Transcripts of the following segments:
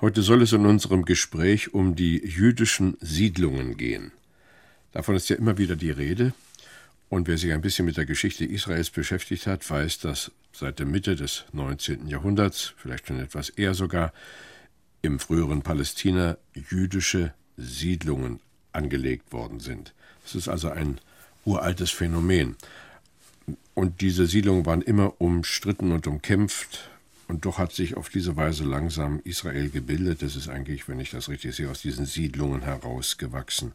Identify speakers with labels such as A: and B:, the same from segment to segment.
A: Heute soll es in unserem Gespräch um die jüdischen Siedlungen gehen. Davon ist ja immer wieder die Rede. Und wer sich ein bisschen mit der Geschichte Israels beschäftigt hat, weiß, dass seit der Mitte des 19. Jahrhunderts, vielleicht schon etwas eher sogar, im früheren Palästina jüdische Siedlungen angelegt worden sind. Das ist also ein uraltes Phänomen. Und diese Siedlungen waren immer umstritten und umkämpft. Und doch hat sich auf diese Weise langsam Israel gebildet. Das ist eigentlich, wenn ich das richtig sehe, aus diesen Siedlungen herausgewachsen.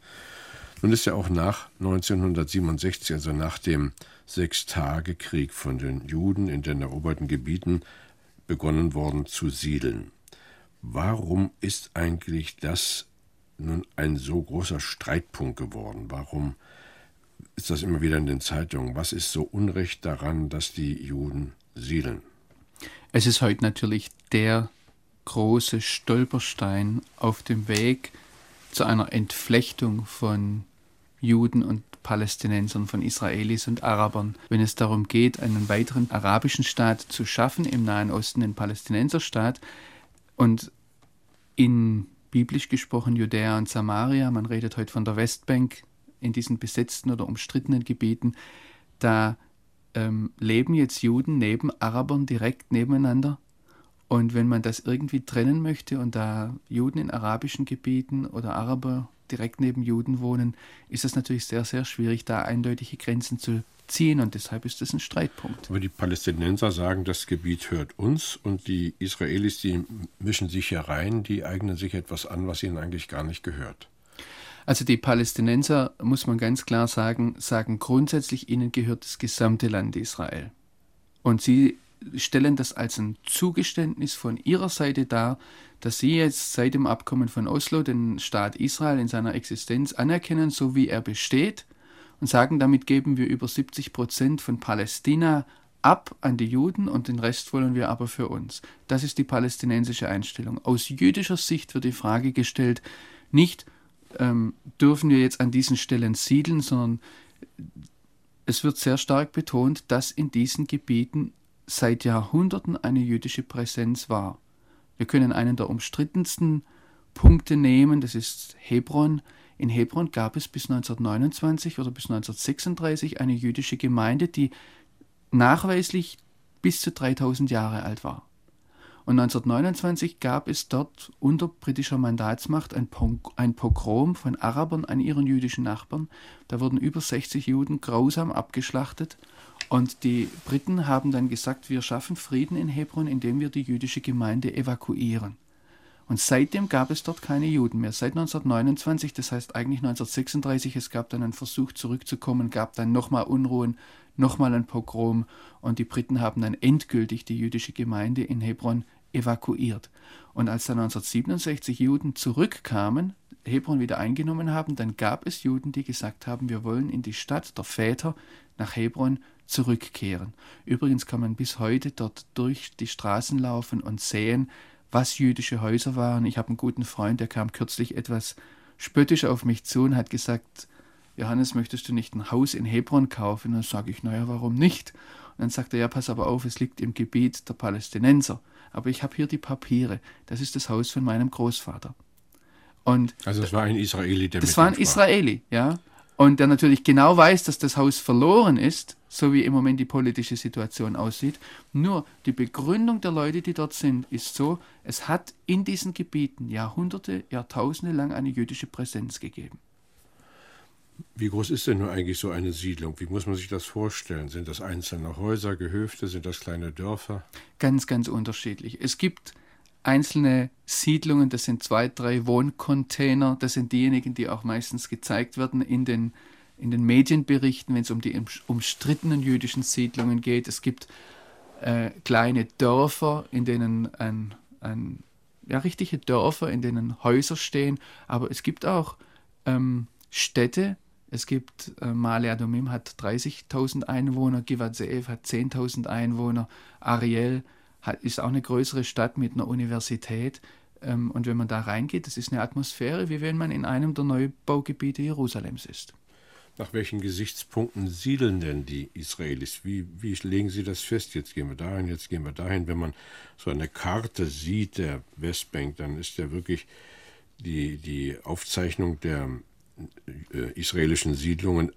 A: Nun ist ja auch nach 1967, also nach dem Sechstagekrieg von den Juden in den eroberten Gebieten, begonnen worden zu siedeln. Warum ist eigentlich das nun ein so großer Streitpunkt geworden? Warum ist das immer wieder in den Zeitungen? Was ist so unrecht daran, dass die Juden siedeln?
B: Es ist heute natürlich der große Stolperstein auf dem Weg zu einer Entflechtung von Juden und Palästinensern, von Israelis und Arabern, wenn es darum geht, einen weiteren arabischen Staat zu schaffen im Nahen Osten, den Palästinenserstaat und in biblisch gesprochen Judäa und Samaria, man redet heute von der Westbank, in diesen besetzten oder umstrittenen Gebieten, da ähm, leben jetzt Juden neben Arabern direkt nebeneinander. Und wenn man das irgendwie trennen möchte und da Juden in arabischen Gebieten oder Araber direkt neben Juden wohnen, ist es natürlich sehr, sehr schwierig, da eindeutige Grenzen zu ziehen und deshalb ist das ein Streitpunkt.
A: Aber die Palästinenser sagen, das Gebiet hört uns und die Israelis, die mischen sich hier rein, die eignen sich etwas an, was ihnen eigentlich gar nicht gehört.
B: Also die Palästinenser, muss man ganz klar sagen, sagen grundsätzlich, ihnen gehört das gesamte Land Israel. Und sie stellen das als ein Zugeständnis von ihrer Seite dar, dass sie jetzt seit dem Abkommen von Oslo den Staat Israel in seiner Existenz anerkennen, so wie er besteht, und sagen, damit geben wir über 70 Prozent von Palästina ab an die Juden und den Rest wollen wir aber für uns. Das ist die palästinensische Einstellung. Aus jüdischer Sicht wird die Frage gestellt, nicht, ähm, dürfen wir jetzt an diesen Stellen siedeln, sondern es wird sehr stark betont, dass in diesen Gebieten seit Jahrhunderten eine jüdische Präsenz war. Wir können einen der umstrittensten Punkte nehmen, das ist Hebron. In Hebron gab es bis 1929 oder bis 1936 eine jüdische Gemeinde, die nachweislich bis zu 3000 Jahre alt war. Und 1929 gab es dort unter britischer Mandatsmacht ein, Pogrom von Arabern an ihren jüdischen Nachbarn. Da wurden über 60 Juden grausam abgeschlachtet. Und die Briten haben dann gesagt, wir schaffen Frieden in Hebron, indem wir die jüdische Gemeinde evakuieren. Und seitdem gab es dort keine Juden mehr. Seit 1929, das heißt eigentlich 1936, es gab dann einen Versuch zurückzukommen, gab dann nochmal Unruhen, nochmal ein Pogrom und die Briten haben dann endgültig die jüdische Gemeinde in Hebron evakuiert. Und als dann 1967 Juden zurückkamen, Hebron wieder eingenommen haben, dann gab es Juden, die gesagt haben, wir wollen in die Stadt der Väter nach Hebron zurückkehren. Übrigens kann man bis heute dort durch die Straßen laufen und sehen, was jüdische Häuser waren. Ich habe einen guten Freund, der kam kürzlich etwas spöttisch auf mich zu und hat gesagt, Johannes, möchtest du nicht ein Haus in Hebron kaufen? Und dann sage ich, naja, warum nicht? Und dann sagt er, ja, pass aber auf, es liegt im Gebiet der Palästinenser aber ich habe hier die Papiere. Das ist das Haus von meinem Großvater.
A: Und also das war ein Israeli,
B: der Das war ein Israeli, ja. Und der natürlich genau weiß, dass das Haus verloren ist, so wie im Moment die politische Situation aussieht. Nur die Begründung der Leute, die dort sind, ist so, es hat in diesen Gebieten Jahrhunderte, Jahrtausende lang eine jüdische Präsenz gegeben.
A: Wie groß ist denn nur eigentlich so eine Siedlung? Wie muss man sich das vorstellen? Sind das einzelne Häuser, Gehöfte, sind das kleine Dörfer?
B: Ganz, ganz unterschiedlich. Es gibt einzelne Siedlungen, das sind zwei, drei Wohncontainer, das sind diejenigen, die auch meistens gezeigt werden in den, in den Medienberichten, wenn es um die umstrittenen jüdischen Siedlungen geht. Es gibt äh, kleine Dörfer, in denen ein, ein, ja, richtige Dörfer, in denen Häuser stehen, aber es gibt auch ähm, Städte, es gibt äh, Male Adomim hat 30.000 Einwohner, Givat Zeev hat 10.000 Einwohner, Ariel hat, ist auch eine größere Stadt mit einer Universität. Ähm, und wenn man da reingeht, das ist eine Atmosphäre, wie wenn man in einem der Neubaugebiete Jerusalems ist.
A: Nach welchen Gesichtspunkten siedeln denn die Israelis? Wie, wie legen sie das fest? Jetzt gehen wir dahin, jetzt gehen wir dahin. Wenn man so eine Karte sieht der Westbank, dann ist ja wirklich die, die Aufzeichnung der israelischen Siedlungen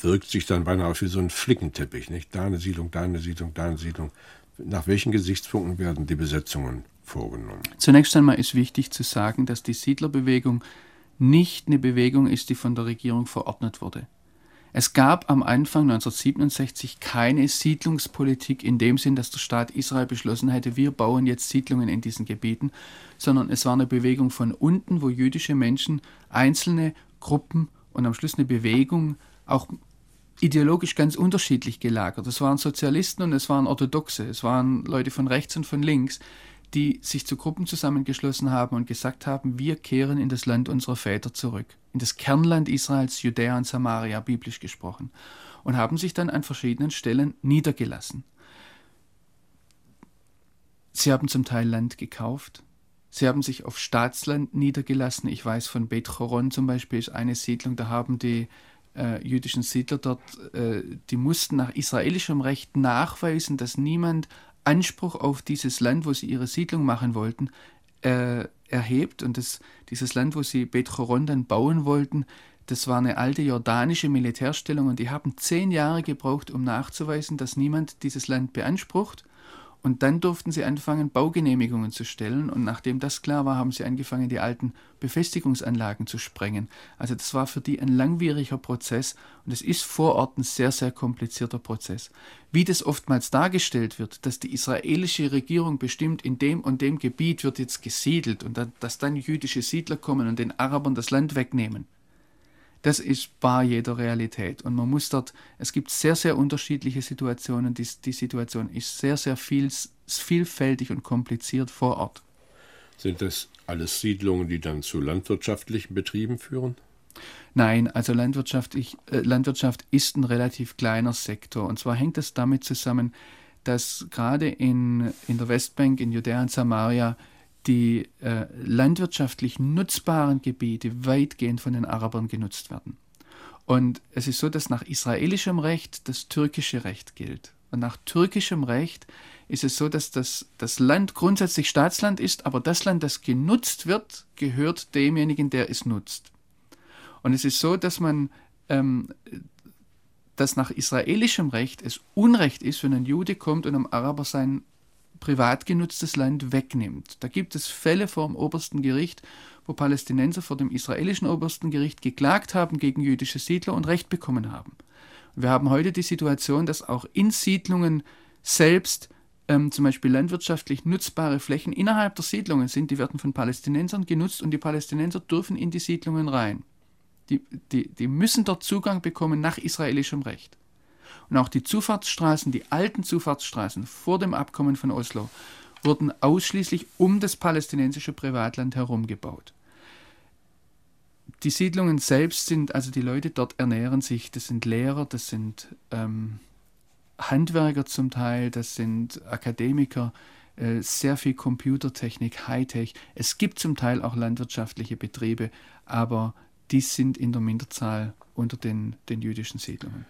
A: wirkt sich dann beinahe aus wie so ein Flickenteppich. Nicht? Da eine Siedlung, da eine Siedlung, da eine Siedlung. Nach welchen Gesichtspunkten werden die Besetzungen vorgenommen?
B: Zunächst einmal ist wichtig zu sagen, dass die Siedlerbewegung nicht eine Bewegung ist, die von der Regierung verordnet wurde. Es gab am Anfang 1967 keine Siedlungspolitik in dem Sinn, dass der Staat Israel beschlossen hätte, wir bauen jetzt Siedlungen in diesen Gebieten, sondern es war eine Bewegung von unten, wo jüdische Menschen, einzelne Gruppen und am Schluss eine Bewegung, auch ideologisch ganz unterschiedlich gelagert. Es waren Sozialisten und es waren Orthodoxe, es waren Leute von rechts und von links, die sich zu Gruppen zusammengeschlossen haben und gesagt haben, wir kehren in das Land unserer Väter zurück, in das Kernland Israels, Judäa und Samaria, biblisch gesprochen, und haben sich dann an verschiedenen Stellen niedergelassen. Sie haben zum Teil Land gekauft, Sie haben sich auf Staatsland niedergelassen. Ich weiß von Bet Choron zum Beispiel ist eine Siedlung, da haben die äh, jüdischen Siedler dort, äh, die mussten nach israelischem Recht nachweisen, dass niemand Anspruch auf dieses Land, wo sie ihre Siedlung machen wollten, äh, erhebt. Und das, dieses Land, wo sie Bet Choron dann bauen wollten, das war eine alte jordanische Militärstellung und die haben zehn Jahre gebraucht, um nachzuweisen, dass niemand dieses Land beansprucht. Und dann durften sie anfangen, Baugenehmigungen zu stellen. Und nachdem das klar war, haben sie angefangen, die alten Befestigungsanlagen zu sprengen. Also das war für die ein langwieriger Prozess. Und es ist vor Ort ein sehr, sehr komplizierter Prozess. Wie das oftmals dargestellt wird, dass die israelische Regierung bestimmt, in dem und dem Gebiet wird jetzt gesiedelt und dass dann jüdische Siedler kommen und den Arabern das Land wegnehmen das ist bar jeder Realität. Und man muss dort, es gibt sehr, sehr unterschiedliche Situationen. Die, die Situation ist sehr, sehr viel, vielfältig und kompliziert vor Ort.
A: Sind das alles Siedlungen, die dann zu landwirtschaftlichen Betrieben führen?
B: Nein, also Landwirtschaft, ich, äh, Landwirtschaft ist ein relativ kleiner Sektor. Und zwar hängt das damit zusammen, dass gerade in, in der Westbank, in Judäa und Samaria, die äh, landwirtschaftlich nutzbaren Gebiete weitgehend von den Arabern genutzt werden. Und es ist so, dass nach israelischem Recht das türkische Recht gilt. Und nach türkischem Recht ist es so, dass das, das Land grundsätzlich Staatsland ist, aber das Land, das genutzt wird, gehört demjenigen, der es nutzt. Und es ist so, dass man, ähm, dass nach israelischem Recht es Unrecht ist, wenn ein Jude kommt und einem Araber sein privat genutztes Land wegnimmt. Da gibt es Fälle vor dem obersten Gericht, wo Palästinenser vor dem israelischen obersten Gericht geklagt haben gegen jüdische Siedler und Recht bekommen haben. Wir haben heute die Situation, dass auch in Siedlungen selbst ähm, zum Beispiel landwirtschaftlich nutzbare Flächen innerhalb der Siedlungen sind, die werden von Palästinensern genutzt und die Palästinenser dürfen in die Siedlungen rein. Die, die, die müssen dort Zugang bekommen nach israelischem Recht. Und auch die Zufahrtsstraßen, die alten Zufahrtsstraßen vor dem Abkommen von Oslo, wurden ausschließlich um das palästinensische Privatland herum gebaut. Die Siedlungen selbst sind, also die Leute dort ernähren sich, das sind Lehrer, das sind ähm, Handwerker zum Teil, das sind Akademiker, äh, sehr viel Computertechnik, Hightech. Es gibt zum Teil auch landwirtschaftliche Betriebe, aber die sind in der Minderzahl unter den, den jüdischen Siedlungen.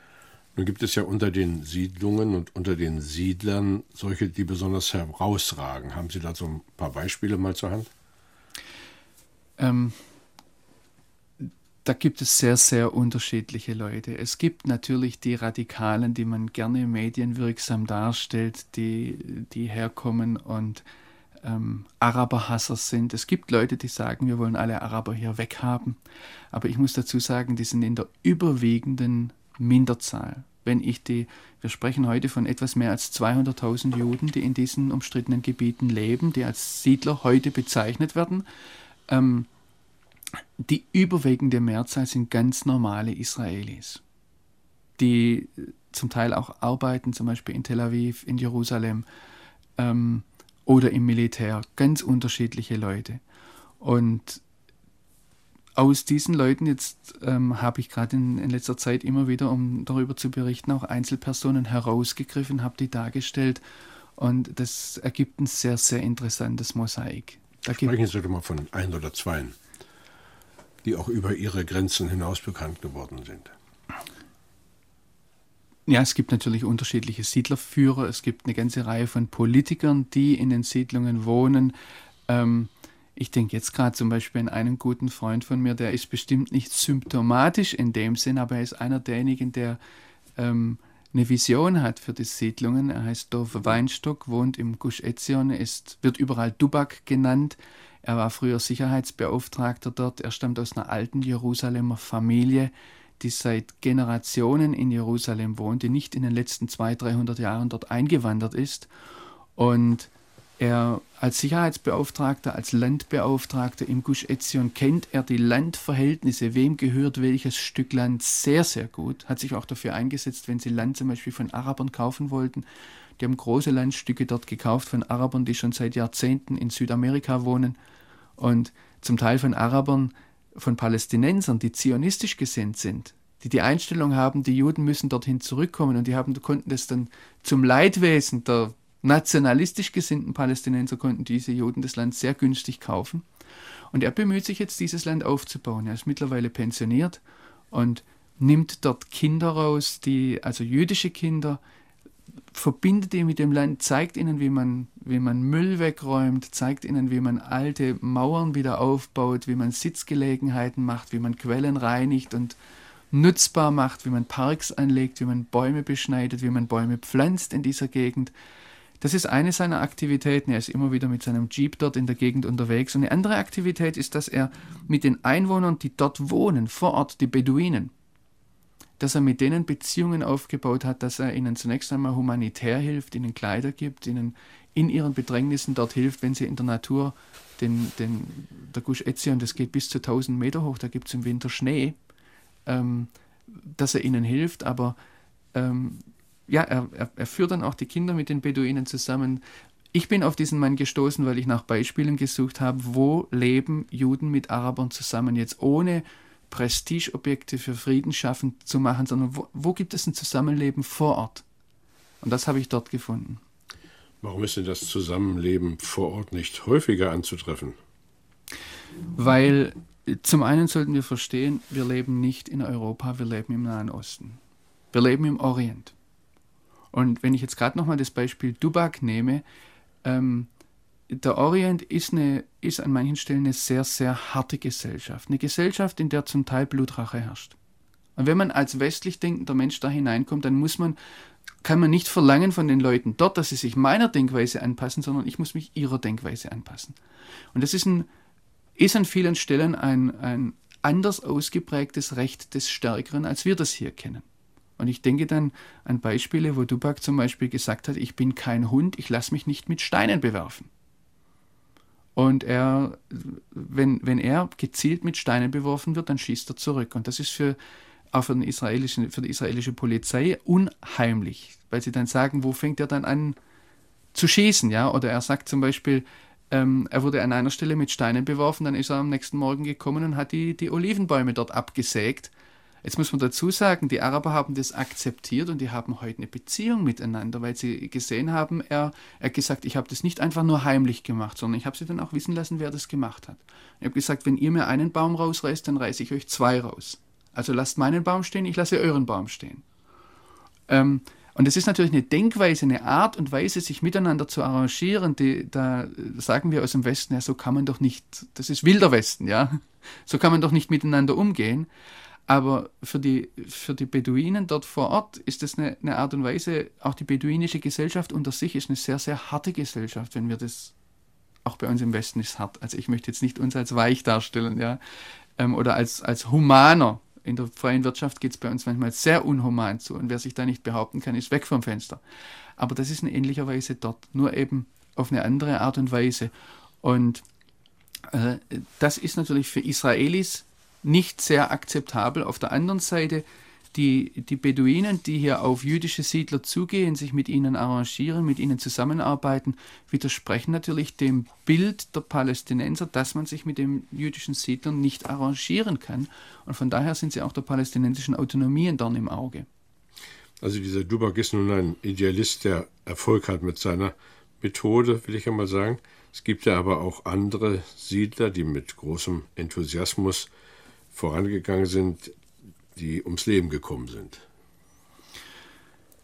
A: Nun gibt es ja unter den Siedlungen und unter den Siedlern solche, die besonders herausragen. Haben Sie da so ein paar Beispiele mal zur Hand?
B: Ähm, da gibt es sehr, sehr unterschiedliche Leute. Es gibt natürlich die Radikalen, die man gerne medienwirksam darstellt, die, die herkommen und ähm, Araberhasser sind. Es gibt Leute, die sagen, wir wollen alle Araber hier weghaben. Aber ich muss dazu sagen, die sind in der überwiegenden Minderzahl. Wenn ich die, wir sprechen heute von etwas mehr als 200.000 Juden, die in diesen umstrittenen Gebieten leben, die als Siedler heute bezeichnet werden. Ähm, die überwiegende Mehrzahl sind ganz normale Israelis, die zum Teil auch arbeiten, zum Beispiel in Tel Aviv, in Jerusalem ähm, oder im Militär. Ganz unterschiedliche Leute. Und aus diesen Leuten jetzt ähm, habe ich gerade in, in, letzter Zeit immer wieder, um darüber zu berichten, auch Einzelpersonen herausgegriffen, habe die dargestellt und das ergibt ein sehr, sehr interessantes Mosaik.
A: Da Sprechen Sie doch mal von ein oder zwei, die auch über ihre Grenzen hinaus bekannt geworden sind.
B: Ja, es gibt natürlich unterschiedliche Siedlerführer, es gibt eine ganze Reihe von Politikern, die in den Siedlungen wohnen. Ähm, ich denke jetzt gerade zum Beispiel an einen guten Freund von mir, der ist bestimmt nicht symptomatisch in dem Sinn, aber er ist einer derjenigen, der ähm, eine Vision hat für die Siedlungen. Er heißt Dorf Weinstock, wohnt im Gush Etzion, ist, wird überall Dubak genannt. Er war früher Sicherheitsbeauftragter dort. Er stammt aus einer alten Jerusalemer Familie, die seit Generationen in Jerusalem wohnt, die nicht in den letzten 200, 300 Jahren dort eingewandert ist. Und er als Sicherheitsbeauftragter, als Landbeauftragter im Gush Etzion kennt er die Landverhältnisse, wem gehört welches Stück Land sehr, sehr gut, hat sich auch dafür eingesetzt, wenn sie Land zum Beispiel von Arabern kaufen wollten. Die haben große Landstücke dort gekauft von Arabern, die schon seit Jahrzehnten in Südamerika wohnen. Und zum Teil von Arabern, von Palästinensern, die zionistisch gesinnt sind, die die Einstellung haben, die Juden müssen dorthin zurückkommen und die haben, konnten das dann zum Leidwesen der nationalistisch gesinnten Palästinenser konnten diese Juden das Land sehr günstig kaufen. Und er bemüht sich jetzt, dieses Land aufzubauen. Er ist mittlerweile pensioniert und nimmt dort Kinder raus, die, also jüdische Kinder, verbindet die mit dem Land, zeigt ihnen, wie man, wie man Müll wegräumt, zeigt ihnen, wie man alte Mauern wieder aufbaut, wie man Sitzgelegenheiten macht, wie man Quellen reinigt und nutzbar macht, wie man Parks anlegt, wie man Bäume beschneidet, wie man Bäume pflanzt in dieser Gegend. Das ist eine seiner Aktivitäten. Er ist immer wieder mit seinem Jeep dort in der Gegend unterwegs. Und eine andere Aktivität ist, dass er mit den Einwohnern, die dort wohnen, vor Ort, die Beduinen, dass er mit denen Beziehungen aufgebaut hat, dass er ihnen zunächst einmal humanitär hilft, ihnen Kleider gibt, ihnen in ihren Bedrängnissen dort hilft, wenn sie in der Natur den, den, der Gush Etzion, das geht bis zu 1000 Meter hoch, da gibt es im Winter Schnee, ähm, dass er ihnen hilft, aber ähm, ja, er, er, er führt dann auch die Kinder mit den Beduinen zusammen. Ich bin auf diesen Mann gestoßen, weil ich nach Beispielen gesucht habe, wo leben Juden mit Arabern zusammen, jetzt ohne Prestigeobjekte für Frieden schaffen zu machen, sondern wo, wo gibt es ein Zusammenleben vor Ort? Und das habe ich dort gefunden.
A: Warum ist denn das Zusammenleben vor Ort nicht häufiger anzutreffen?
B: Weil zum einen sollten wir verstehen, wir leben nicht in Europa, wir leben im Nahen Osten. Wir leben im Orient. Und wenn ich jetzt gerade nochmal das Beispiel Dubak nehme, ähm, der Orient ist, eine, ist an manchen Stellen eine sehr, sehr harte Gesellschaft. Eine Gesellschaft, in der zum Teil Blutrache herrscht. Und wenn man als westlich denkender Mensch da hineinkommt, dann muss man, kann man nicht verlangen von den Leuten dort, dass sie sich meiner Denkweise anpassen, sondern ich muss mich ihrer Denkweise anpassen. Und das ist, ein, ist an vielen Stellen ein, ein anders ausgeprägtes Recht des Stärkeren, als wir das hier kennen. Und ich denke dann an Beispiele, wo Dubak zum Beispiel gesagt hat, ich bin kein Hund, ich lasse mich nicht mit Steinen bewerfen. Und er, wenn, wenn er gezielt mit Steinen beworfen wird, dann schießt er zurück. Und das ist für, auch für, den israelischen, für die israelische Polizei unheimlich, weil sie dann sagen, wo fängt er dann an zu schießen? Ja? Oder er sagt zum Beispiel, ähm, er wurde an einer Stelle mit Steinen beworfen, dann ist er am nächsten Morgen gekommen und hat die, die Olivenbäume dort abgesägt Jetzt muss man dazu sagen, die Araber haben das akzeptiert und die haben heute eine Beziehung miteinander, weil sie gesehen haben, er, hat gesagt, ich habe das nicht einfach nur heimlich gemacht, sondern ich habe sie dann auch wissen lassen, wer das gemacht hat. Ich habe gesagt, wenn ihr mir einen Baum rausreißt, dann reiße ich euch zwei raus. Also lasst meinen Baum stehen, ich lasse euren Baum stehen. Ähm, und es ist natürlich eine Denkweise, eine Art und Weise, sich miteinander zu arrangieren, die, da sagen wir aus dem Westen, ja, so kann man doch nicht, das ist wilder Westen, ja, so kann man doch nicht miteinander umgehen. Aber für die, für die Beduinen dort vor Ort ist das eine, eine Art und Weise, auch die beduinische Gesellschaft unter sich ist eine sehr, sehr harte Gesellschaft, wenn wir das, auch bei uns im Westen ist hart. Also ich möchte jetzt nicht uns als weich darstellen, ja, ähm, oder als, als humaner. In der freien Wirtschaft geht es bei uns manchmal sehr unhuman zu und wer sich da nicht behaupten kann, ist weg vom Fenster. Aber das ist in ähnlicher Weise dort, nur eben auf eine andere Art und Weise. Und äh, das ist natürlich für Israelis nicht sehr akzeptabel. Auf der anderen Seite, die, die Beduinen, die hier auf jüdische Siedler zugehen, sich mit ihnen arrangieren, mit ihnen zusammenarbeiten, widersprechen natürlich dem Bild der Palästinenser, dass man sich mit den jüdischen Siedlern nicht arrangieren kann. Und von daher sind sie auch der palästinensischen Autonomie ein Dorn im Auge.
A: Also dieser Dubak ist nun ein Idealist, der Erfolg hat mit seiner Methode, will ich einmal sagen. Es gibt ja aber auch andere Siedler, die mit großem Enthusiasmus vorangegangen sind, die ums Leben gekommen sind.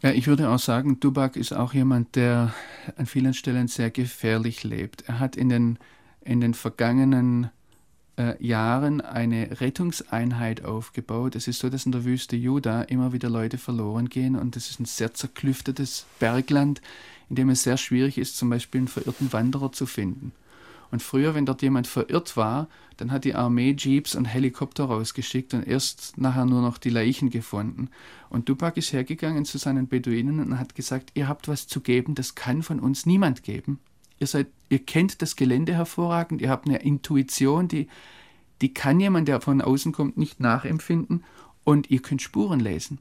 B: Ja, ich würde auch sagen, Dubak ist auch jemand, der an vielen Stellen sehr gefährlich lebt. Er hat in den, in den vergangenen äh, Jahren eine Rettungseinheit aufgebaut. Es ist so, dass in der Wüste Juda immer wieder Leute verloren gehen und es ist ein sehr zerklüftetes Bergland, in dem es sehr schwierig ist, zum Beispiel einen verirrten Wanderer zu finden. Und früher, wenn dort jemand verirrt war, dann hat die Armee Jeeps und Helikopter rausgeschickt und erst nachher nur noch die Leichen gefunden. Und Dupak ist hergegangen zu seinen Beduinen und hat gesagt, ihr habt was zu geben, das kann von uns niemand geben. Ihr seid, ihr kennt das Gelände hervorragend, ihr habt eine Intuition, die, die kann jemand, der von außen kommt, nicht nachempfinden und ihr könnt Spuren lesen.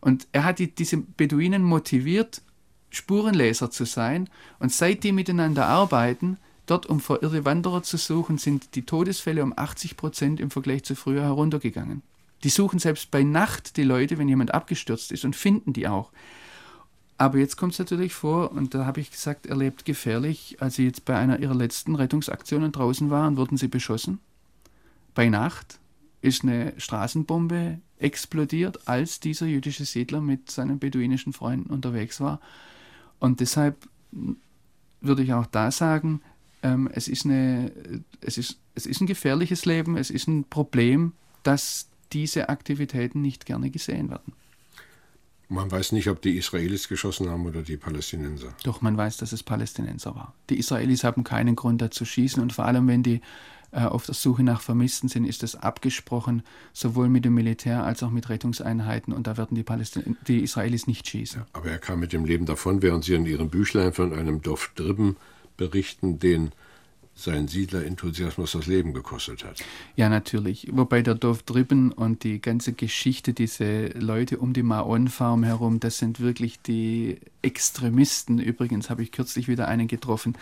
B: Und er hat die, diese Beduinen motiviert, Spurenleser zu sein. Und seit die miteinander arbeiten, Dort, um verirrte Wanderer zu suchen, sind die Todesfälle um 80 Prozent im Vergleich zu früher heruntergegangen. Die suchen selbst bei Nacht die Leute, wenn jemand abgestürzt ist und finden die auch. Aber jetzt kommt es natürlich vor, und da habe ich gesagt, er lebt gefährlich. Als sie jetzt bei einer ihrer letzten Rettungsaktionen draußen waren, wurden sie beschossen. Bei Nacht ist eine Straßenbombe explodiert, als dieser jüdische Siedler mit seinen beduinischen Freunden unterwegs war. Und deshalb würde ich auch da sagen, ähm, es, ist eine, es, ist, es ist ein gefährliches Leben, es ist ein Problem, dass diese Aktivitäten nicht gerne gesehen werden.
A: Man weiß nicht, ob die Israelis geschossen haben oder die Palästinenser.
B: Doch, man weiß, dass es Palästinenser war. Die Israelis haben keinen Grund dazu schießen und vor allem, wenn die äh, auf der Suche nach Vermissten sind, ist das abgesprochen, sowohl mit dem Militär als auch mit Rettungseinheiten und da werden die, Palästin die Israelis nicht schießen. Ja,
A: aber er kam mit dem Leben davon, während Sie in Ihrem Büchlein von einem Dorf Dribben berichten, den sein Siedlerenthusiasmus das Leben gekostet hat.
B: Ja, natürlich. Wobei der Dorf Dribben und die ganze Geschichte, diese Leute um die Maon-Farm herum, das sind wirklich die Extremisten. Übrigens habe ich kürzlich wieder einen getroffen,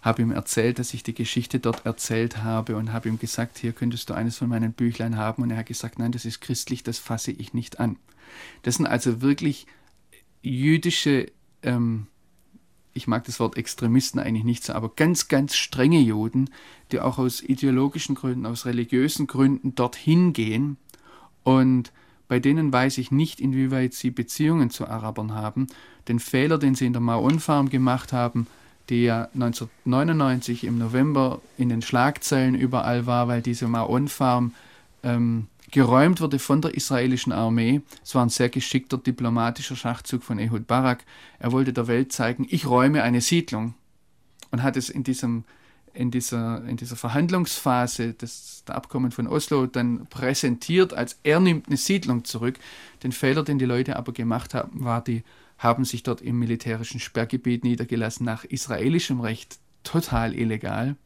B: habe ihm erzählt, dass ich die Geschichte dort erzählt habe und habe ihm gesagt, hier könntest du eines von meinen Büchlein haben. Und er hat gesagt, nein, das ist christlich, das fasse ich nicht an. Das sind also wirklich jüdische ähm, ich mag das Wort Extremisten eigentlich nicht so, aber ganz, ganz strenge Juden, die auch aus ideologischen Gründen, aus religiösen Gründen dorthin gehen. Und bei denen weiß ich nicht, inwieweit sie Beziehungen zu Arabern haben. Den Fehler, den sie in der Maon-Farm gemacht haben, die ja 1999 im November in den Schlagzeilen überall war, weil diese Maon-Farm ähm, geräumt wurde von der israelischen Armee. Es war ein sehr geschickter diplomatischer Schachzug von Ehud Barak. Er wollte der Welt zeigen, ich räume eine Siedlung und hat es in diesem in dieser, in dieser Verhandlungsphase des der Abkommen von Oslo dann präsentiert, als er nimmt eine Siedlung zurück. Den Fehler, den die Leute aber gemacht haben, war, die haben sich dort im militärischen Sperrgebiet niedergelassen, nach israelischem Recht total illegal.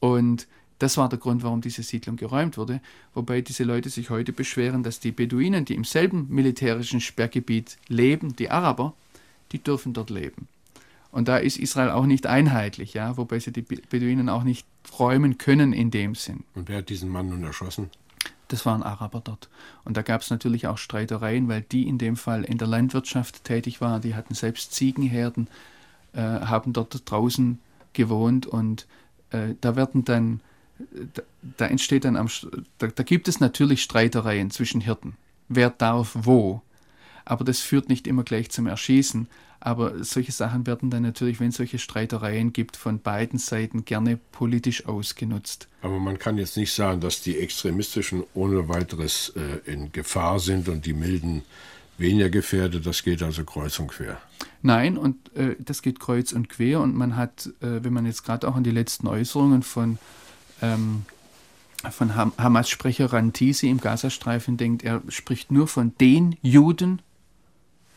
B: Und das war der Grund, warum diese Siedlung geräumt wurde, wobei diese Leute sich heute beschweren, dass die Beduinen, die im selben militärischen Sperrgebiet leben, die Araber, die dürfen dort leben. Und da ist Israel auch nicht einheitlich, ja, wobei sie die Beduinen auch nicht räumen können in dem Sinn.
A: Und wer hat diesen Mann nun erschossen?
B: Das waren Araber dort. Und da gab es natürlich auch Streitereien, weil die in dem Fall in der Landwirtschaft tätig waren. Die hatten selbst Ziegenherden, äh, haben dort draußen gewohnt und äh, da werden dann da, entsteht dann am, da, da gibt es natürlich Streitereien zwischen Hirten. Wer darf wo? Aber das führt nicht immer gleich zum Erschießen. Aber solche Sachen werden dann natürlich, wenn es solche Streitereien gibt, von beiden Seiten gerne politisch ausgenutzt.
A: Aber man kann jetzt nicht sagen, dass die Extremistischen ohne weiteres äh, in Gefahr sind und die Milden weniger gefährdet. Das geht also kreuz und quer.
B: Nein, und äh, das geht kreuz und quer. Und man hat, äh, wenn man jetzt gerade auch an die letzten Äußerungen von ähm, von Hamas-Sprecher Rantisi im Gazastreifen denkt, er spricht nur von den Juden,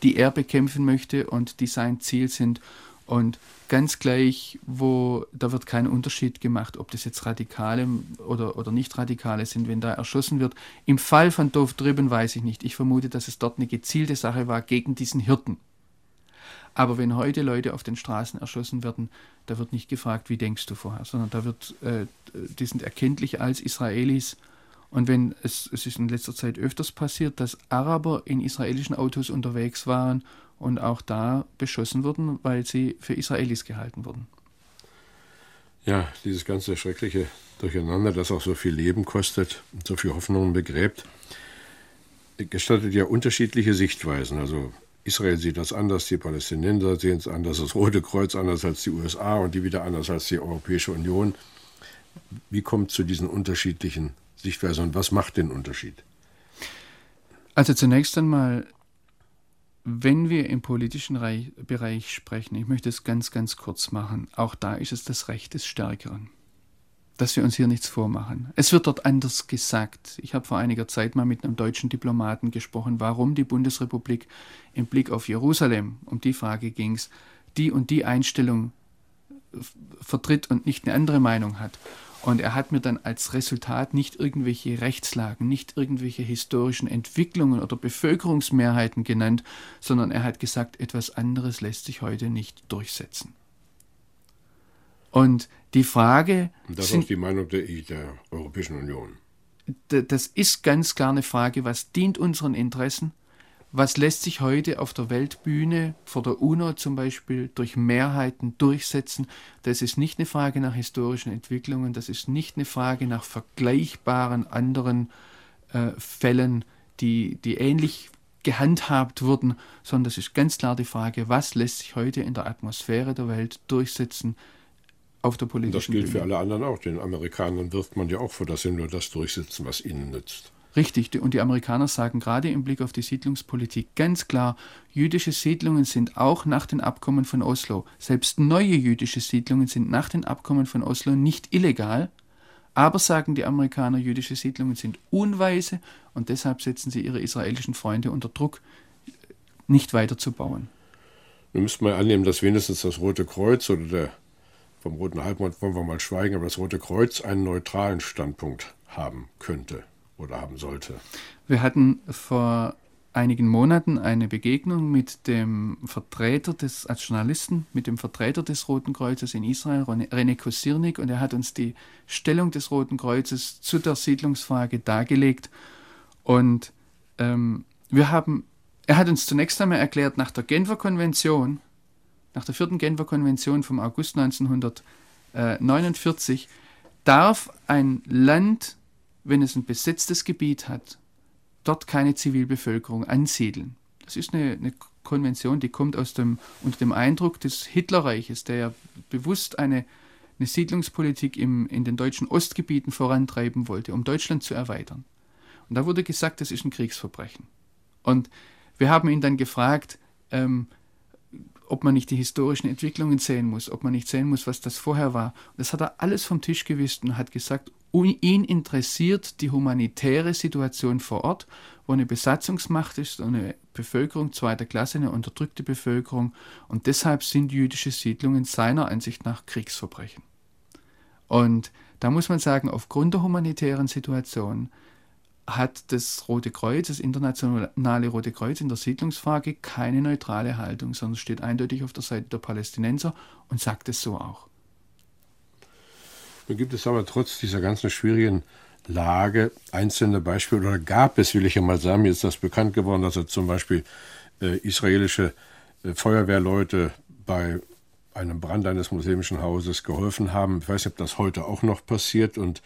B: die er bekämpfen möchte und die sein Ziel sind. Und ganz gleich, wo da wird kein Unterschied gemacht, ob das jetzt Radikale oder, oder nicht Radikale sind, wenn da erschossen wird. Im Fall von Dov drüben weiß ich nicht. Ich vermute, dass es dort eine gezielte Sache war gegen diesen Hirten. Aber wenn heute Leute auf den Straßen erschossen werden, da wird nicht gefragt, wie denkst du vorher, sondern da wird, äh, die sind erkenntlich als Israelis. Und wenn es, es ist in letzter Zeit öfters passiert, dass Araber in israelischen Autos unterwegs waren und auch da beschossen wurden, weil sie für Israelis gehalten wurden.
A: Ja, dieses ganze schreckliche Durcheinander, das auch so viel Leben kostet und so viel Hoffnungen begräbt, gestattet ja unterschiedliche Sichtweisen. Also Israel sieht das anders, die Palästinenser sehen es anders, das Rote Kreuz anders als die USA und die wieder anders als die Europäische Union. Wie kommt es zu diesen unterschiedlichen Sichtweisen und was macht den Unterschied?
B: Also zunächst einmal wenn wir im politischen Bereich sprechen, ich möchte es ganz, ganz kurz machen, auch da ist es das Recht des Stärkeren. Dass wir uns hier nichts vormachen. Es wird dort anders gesagt. Ich habe vor einiger Zeit mal mit einem deutschen Diplomaten gesprochen, warum die Bundesrepublik im Blick auf Jerusalem, um die Frage ging es, die und die Einstellung vertritt und nicht eine andere Meinung hat. Und er hat mir dann als Resultat nicht irgendwelche Rechtslagen, nicht irgendwelche historischen Entwicklungen oder Bevölkerungsmehrheiten genannt, sondern er hat gesagt, etwas anderes lässt sich heute nicht durchsetzen. Und die Frage.
A: Und das ist die Meinung der, der Europäischen Union.
B: Das ist ganz klar eine Frage, was dient unseren Interessen was lässt sich heute auf der Weltbühne, vor der UNO zum Beispiel, durch Mehrheiten durchsetzen? Das ist nicht eine Frage nach historischen Entwicklungen, das ist nicht eine Frage nach vergleichbaren anderen äh, Fällen, die, die ähnlich gehandhabt wurden, sondern das ist ganz klar die Frage, was lässt sich heute in der Atmosphäre der Welt durchsetzen auf der politischen.
A: Das gilt
B: Bühne.
A: für alle anderen auch. Den Amerikanern wirft man ja auch vor, dass sie nur das durchsetzen, was ihnen nützt.
B: Richtig, und die Amerikaner sagen gerade im Blick auf die Siedlungspolitik ganz klar, jüdische Siedlungen sind auch nach den Abkommen von Oslo, selbst neue jüdische Siedlungen sind nach den Abkommen von Oslo nicht illegal, aber sagen die Amerikaner, jüdische Siedlungen sind unweise und deshalb setzen sie ihre israelischen Freunde unter Druck, nicht weiter zu bauen.
A: Wir müssten mal annehmen, dass wenigstens das Rote Kreuz oder der vom Roten Halbmond wollen wir mal schweigen, aber das Rote Kreuz einen neutralen Standpunkt haben könnte oder haben sollte.
B: Wir hatten vor einigen Monaten eine Begegnung mit dem Vertreter des, als Journalisten, mit dem Vertreter des Roten Kreuzes in Israel, René Kosirnik, und er hat uns die Stellung des Roten Kreuzes zu der Siedlungsfrage dargelegt. Und ähm, wir haben, er hat uns zunächst einmal erklärt, nach der Genfer Konvention, nach der vierten Genfer Konvention vom August 1949, darf ein Land wenn es ein besetztes Gebiet hat, dort keine Zivilbevölkerung ansiedeln. Das ist eine, eine Konvention, die kommt aus dem, unter dem Eindruck des Hitlerreiches, der ja bewusst eine, eine Siedlungspolitik im, in den deutschen Ostgebieten vorantreiben wollte, um Deutschland zu erweitern. Und da wurde gesagt, das ist ein Kriegsverbrechen. Und wir haben ihn dann gefragt, ähm, ob man nicht die historischen Entwicklungen sehen muss, ob man nicht sehen muss, was das vorher war. Das hat er alles vom Tisch gewischt und hat gesagt, ihn interessiert die humanitäre Situation vor Ort, wo eine Besatzungsmacht ist, eine Bevölkerung zweiter Klasse, eine unterdrückte Bevölkerung. Und deshalb sind jüdische Siedlungen seiner Ansicht nach Kriegsverbrechen. Und da muss man sagen, aufgrund der humanitären Situation hat das Rote Kreuz, das internationale Rote Kreuz in der Siedlungsfrage keine neutrale Haltung, sondern steht eindeutig auf der Seite der Palästinenser und sagt es so auch.
A: Nun gibt es aber trotz dieser ganzen schwierigen Lage einzelne Beispiele, oder gab es, will ich ja mal sagen, mir ist das bekannt geworden, dass er zum Beispiel äh, israelische äh, Feuerwehrleute bei einem Brand eines muslimischen Hauses geholfen haben. Ich weiß nicht, ob das heute auch noch passiert und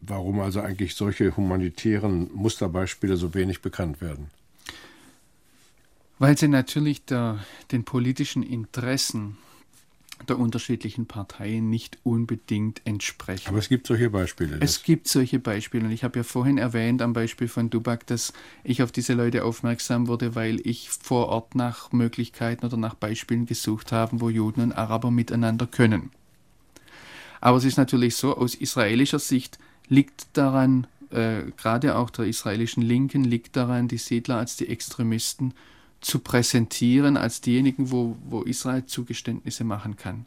A: warum also eigentlich solche humanitären Musterbeispiele so wenig bekannt werden.
B: Weil sie natürlich der, den politischen Interessen der unterschiedlichen Parteien nicht unbedingt entsprechen.
A: Aber es gibt solche Beispiele.
B: Es gibt solche Beispiele. Und ich habe ja vorhin erwähnt am Beispiel von Dubak, dass ich auf diese Leute aufmerksam wurde, weil ich vor Ort nach Möglichkeiten oder nach Beispielen gesucht habe, wo Juden und Araber miteinander können. Aber es ist natürlich so, aus israelischer Sicht liegt daran, äh, gerade auch der israelischen Linken liegt daran, die Siedler als die Extremisten zu präsentieren als diejenigen, wo, wo Israel Zugeständnisse machen kann.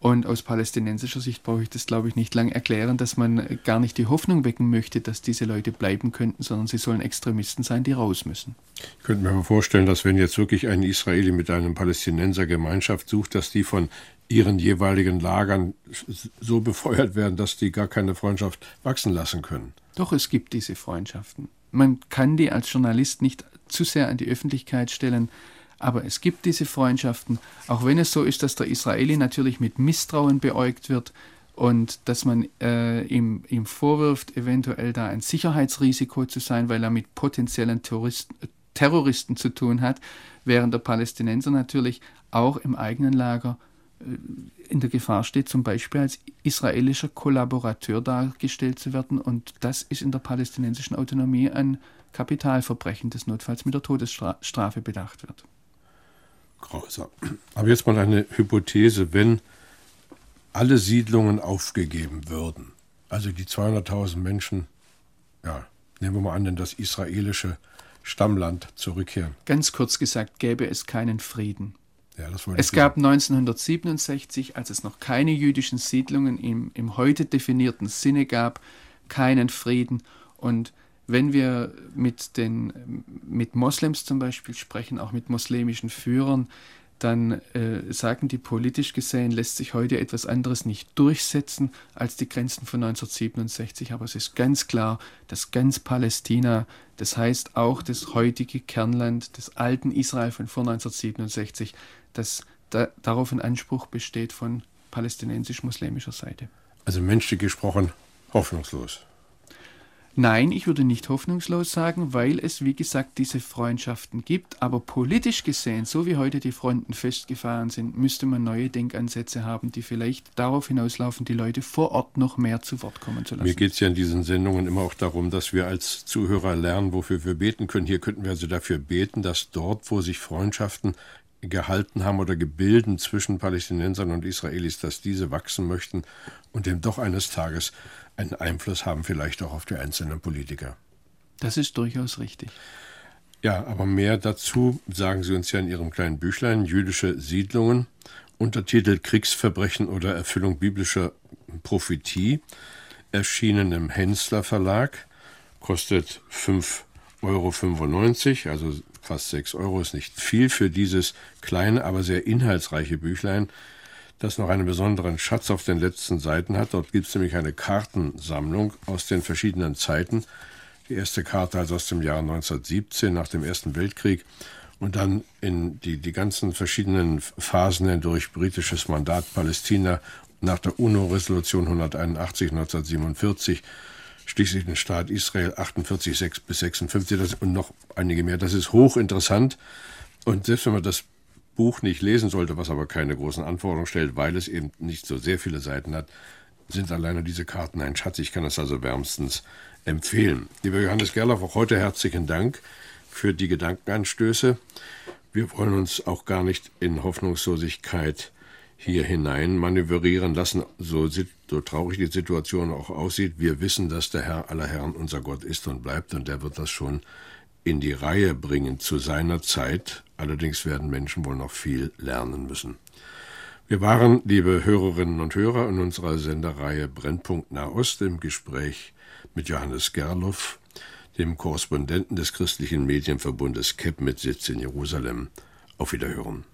B: Und aus palästinensischer Sicht brauche ich das, glaube ich, nicht lang erklären, dass man gar nicht die Hoffnung wecken möchte, dass diese Leute bleiben könnten, sondern sie sollen Extremisten sein, die raus müssen.
A: Ich könnte mir vorstellen, dass wenn jetzt wirklich ein Israeli mit einem Palästinenser Gemeinschaft sucht, dass die von ihren jeweiligen Lagern so befeuert werden, dass die gar keine Freundschaft wachsen lassen können.
B: Doch, es gibt diese Freundschaften. Man kann die als Journalist nicht zu sehr an die Öffentlichkeit stellen, aber es gibt diese Freundschaften, auch wenn es so ist, dass der Israeli natürlich mit Misstrauen beäugt wird und dass man äh, ihm, ihm vorwirft, eventuell da ein Sicherheitsrisiko zu sein, weil er mit potenziellen Terroristen, Terroristen zu tun hat, während der Palästinenser natürlich auch im eigenen Lager in der Gefahr steht, zum Beispiel als israelischer Kollaborateur dargestellt zu werden. Und das ist in der palästinensischen Autonomie ein Kapitalverbrechen, das notfalls mit der Todesstrafe bedacht wird.
A: Grausam. Aber jetzt mal eine Hypothese, wenn alle Siedlungen aufgegeben würden, also die 200.000 Menschen, ja, nehmen wir mal an, in das israelische Stammland zurückkehren.
B: Ganz kurz gesagt, gäbe es keinen Frieden. Ja, es gab 1967, als es noch keine jüdischen Siedlungen im, im heute definierten Sinne gab, keinen Frieden. Und wenn wir mit, den, mit Moslems zum Beispiel sprechen, auch mit muslimischen Führern, dann äh, sagen die, politisch gesehen lässt sich heute etwas anderes nicht durchsetzen als die Grenzen von 1967. Aber es ist ganz klar, dass ganz Palästina, das heißt auch das heutige Kernland des alten Israel von vor 1967, dass da, darauf ein Anspruch besteht von palästinensisch-muslimischer Seite.
A: Also menschlich gesprochen hoffnungslos.
B: Nein, ich würde nicht hoffnungslos sagen, weil es, wie gesagt, diese Freundschaften gibt. Aber politisch gesehen, so wie heute die Fronten festgefahren sind, müsste man neue Denkansätze haben, die vielleicht darauf hinauslaufen, die Leute vor Ort noch mehr zu Wort kommen zu lassen.
A: Mir geht es ja in diesen Sendungen immer auch darum, dass wir als Zuhörer lernen, wofür wir beten können. Hier könnten wir also dafür beten, dass dort, wo sich Freundschaften gehalten haben oder gebildet zwischen Palästinensern und Israelis, dass diese wachsen möchten und dem doch eines Tages einen Einfluss haben, vielleicht auch auf die einzelnen Politiker.
B: Das ist durchaus richtig.
A: Ja, aber mehr dazu sagen Sie uns ja in Ihrem kleinen Büchlein Jüdische Siedlungen, Untertitel Kriegsverbrechen oder Erfüllung biblischer Prophetie, erschienen im Hensler Verlag, kostet 5,95 Euro, also fast 6 Euro ist nicht viel für dieses kleine, aber sehr inhaltsreiche Büchlein das noch einen besonderen Schatz auf den letzten Seiten hat. Dort gibt es nämlich eine Kartensammlung aus den verschiedenen Zeiten. Die erste Karte also aus dem Jahr 1917 nach dem Ersten Weltkrieg und dann in die, die ganzen verschiedenen Phasen hindurch britisches Mandat Palästina nach der UNO-Resolution 181 1947 schließlich den Staat Israel 48 6 bis 56 das, und noch einige mehr. Das ist hochinteressant und selbst wenn man das Buch nicht lesen sollte, was aber keine großen Anforderungen stellt, weil es eben nicht so sehr viele Seiten hat, sind alleine diese Karten ein Schatz. Ich kann es also wärmstens empfehlen. Lieber Johannes Gerloff, auch heute herzlichen Dank für die Gedankenanstöße. Wir wollen uns auch nicht in Hoffnungslosigkeit hier hinein manövrieren lassen, so, so traurig die Situation auch aussieht. Wir wissen, dass der Herr aller Herren unser Gott ist und bleibt und der wird das schon in die Reihe bringen zu seiner Zeit. Allerdings werden Menschen wohl noch viel lernen müssen. Wir waren, liebe Hörerinnen und Hörer, in unserer Sendereihe Brennpunkt Nahost im Gespräch mit Johannes Gerloff, dem Korrespondenten des christlichen Medienverbundes KEP mit Sitz in Jerusalem. Auf Wiederhören.